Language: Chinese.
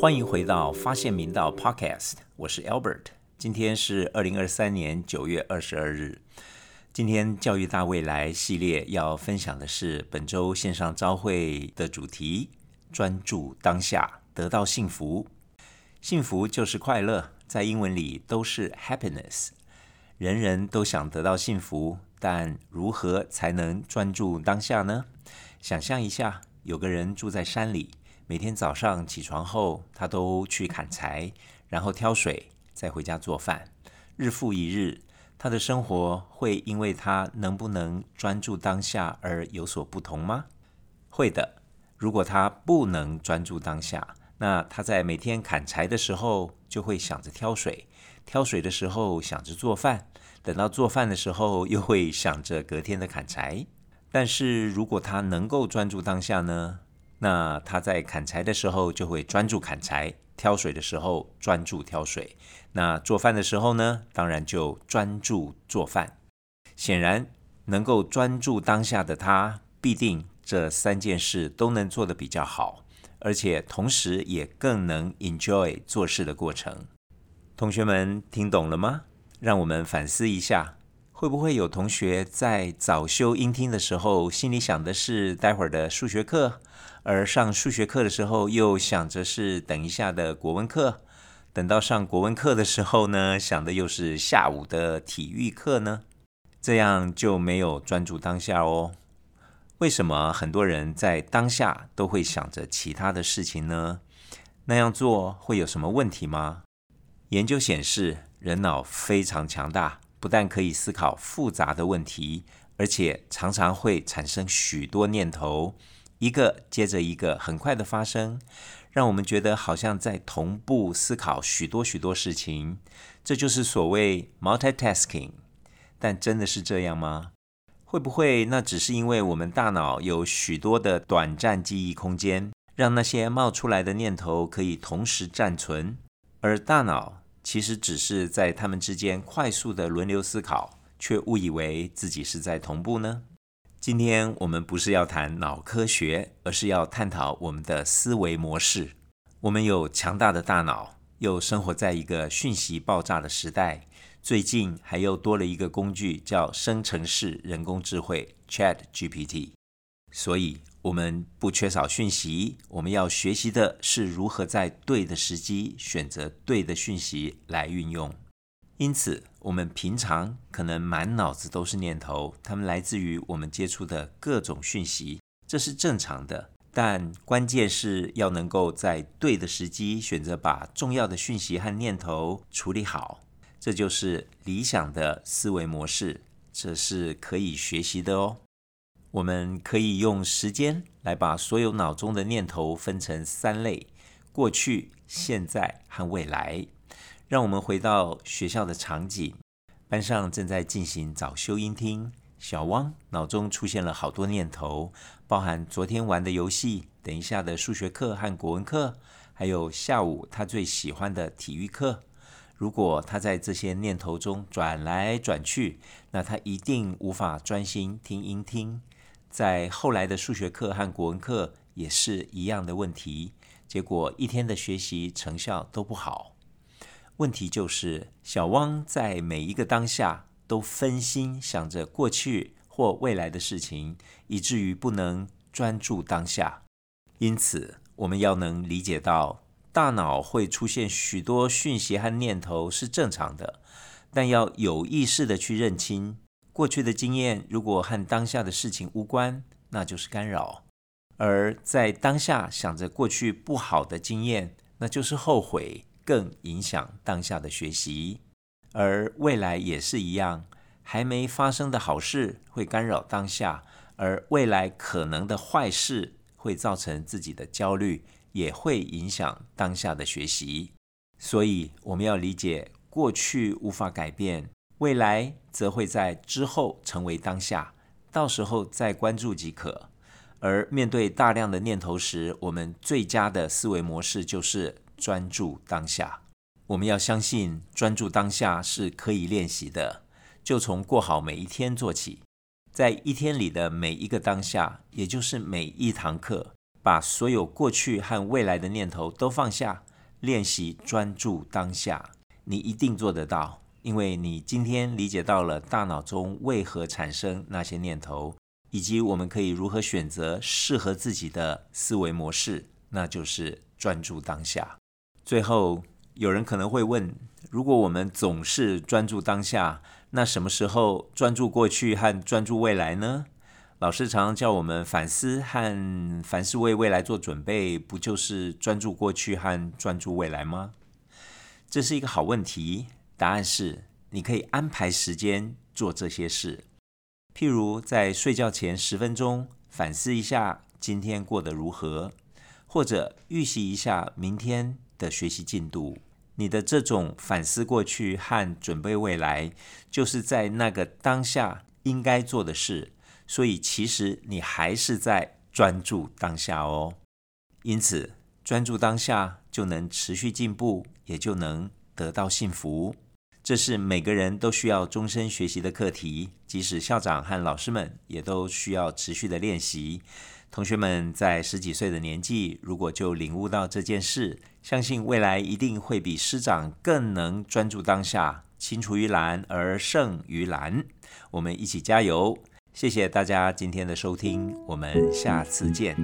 欢迎回到发现明道 Podcast，我是 Albert。今天是二零二三年九月二十二日。今天教育大未来系列要分享的是本周线上朝会的主题：专注当下，得到幸福。幸福就是快乐，在英文里都是 happiness。人人都想得到幸福，但如何才能专注当下呢？想象一下，有个人住在山里。每天早上起床后，他都去砍柴，然后挑水，再回家做饭。日复一日，他的生活会因为他能不能专注当下而有所不同吗？会的。如果他不能专注当下，那他在每天砍柴的时候就会想着挑水，挑水的时候想着做饭，等到做饭的时候又会想着隔天的砍柴。但是如果他能够专注当下呢？那他在砍柴的时候就会专注砍柴，挑水的时候专注挑水。那做饭的时候呢，当然就专注做饭。显然，能够专注当下的他，必定这三件事都能做得比较好，而且同时也更能 enjoy 做事的过程。同学们听懂了吗？让我们反思一下。会不会有同学在早修音听的时候，心里想的是待会儿的数学课，而上数学课的时候又想着是等一下的国文课，等到上国文课的时候呢，想的又是下午的体育课呢？这样就没有专注当下哦。为什么很多人在当下都会想着其他的事情呢？那样做会有什么问题吗？研究显示，人脑非常强大。不但可以思考复杂的问题，而且常常会产生许多念头，一个接着一个，很快的发生，让我们觉得好像在同步思考许多许多事情。这就是所谓 multitasking。但真的是这样吗？会不会那只是因为我们大脑有许多的短暂记忆空间，让那些冒出来的念头可以同时暂存，而大脑？其实只是在他们之间快速的轮流思考，却误以为自己是在同步呢。今天我们不是要谈脑科学，而是要探讨我们的思维模式。我们有强大的大脑，又生活在一个讯息爆炸的时代。最近还又多了一个工具，叫生成式人工智慧 Chat GPT。所以。我们不缺少讯息，我们要学习的是如何在对的时机选择对的讯息来运用。因此，我们平常可能满脑子都是念头，它们来自于我们接触的各种讯息，这是正常的。但关键是要能够在对的时机选择把重要的讯息和念头处理好，这就是理想的思维模式，这是可以学习的哦。我们可以用时间来把所有脑中的念头分成三类：过去、现在和未来。让我们回到学校的场景，班上正在进行早修音听。小汪脑中出现了好多念头，包含昨天玩的游戏、等一下的数学课和国文课，还有下午他最喜欢的体育课。如果他在这些念头中转来转去，那他一定无法专心听音听。在后来的数学课和国文课也是一样的问题，结果一天的学习成效都不好。问题就是小汪在每一个当下都分心想着过去或未来的事情，以至于不能专注当下。因此，我们要能理解到，大脑会出现许多讯息和念头是正常的，但要有意识的去认清。过去的经验如果和当下的事情无关，那就是干扰；而在当下想着过去不好的经验，那就是后悔，更影响当下的学习。而未来也是一样，还没发生的好事会干扰当下，而未来可能的坏事会造成自己的焦虑，也会影响当下的学习。所以我们要理解，过去无法改变。未来则会在之后成为当下，到时候再关注即可。而面对大量的念头时，我们最佳的思维模式就是专注当下。我们要相信专注当下是可以练习的，就从过好每一天做起。在一天里的每一个当下，也就是每一堂课，把所有过去和未来的念头都放下，练习专注当下。你一定做得到，因为你今天理解到了大脑中为何产生那些念头，以及我们可以如何选择适合自己的思维模式，那就是专注当下。最后，有人可能会问：如果我们总是专注当下，那什么时候专注过去和专注未来呢？老师常常叫我们反思和凡事为未来做准备，不就是专注过去和专注未来吗？这是一个好问题。答案是：你可以安排时间做这些事，譬如在睡觉前十分钟反思一下今天过得如何，或者预习一下明天的学习进度。你的这种反思过去和准备未来，就是在那个当下应该做的事，所以其实你还是在专注当下哦。因此，专注当下就能持续进步，也就能得到幸福。这是每个人都需要终身学习的课题，即使校长和老师们也都需要持续的练习。同学们在十几岁的年纪，如果就领悟到这件事，相信未来一定会比师长更能专注当下，青出于蓝而胜于蓝。我们一起加油！谢谢大家今天的收听，我们下次见。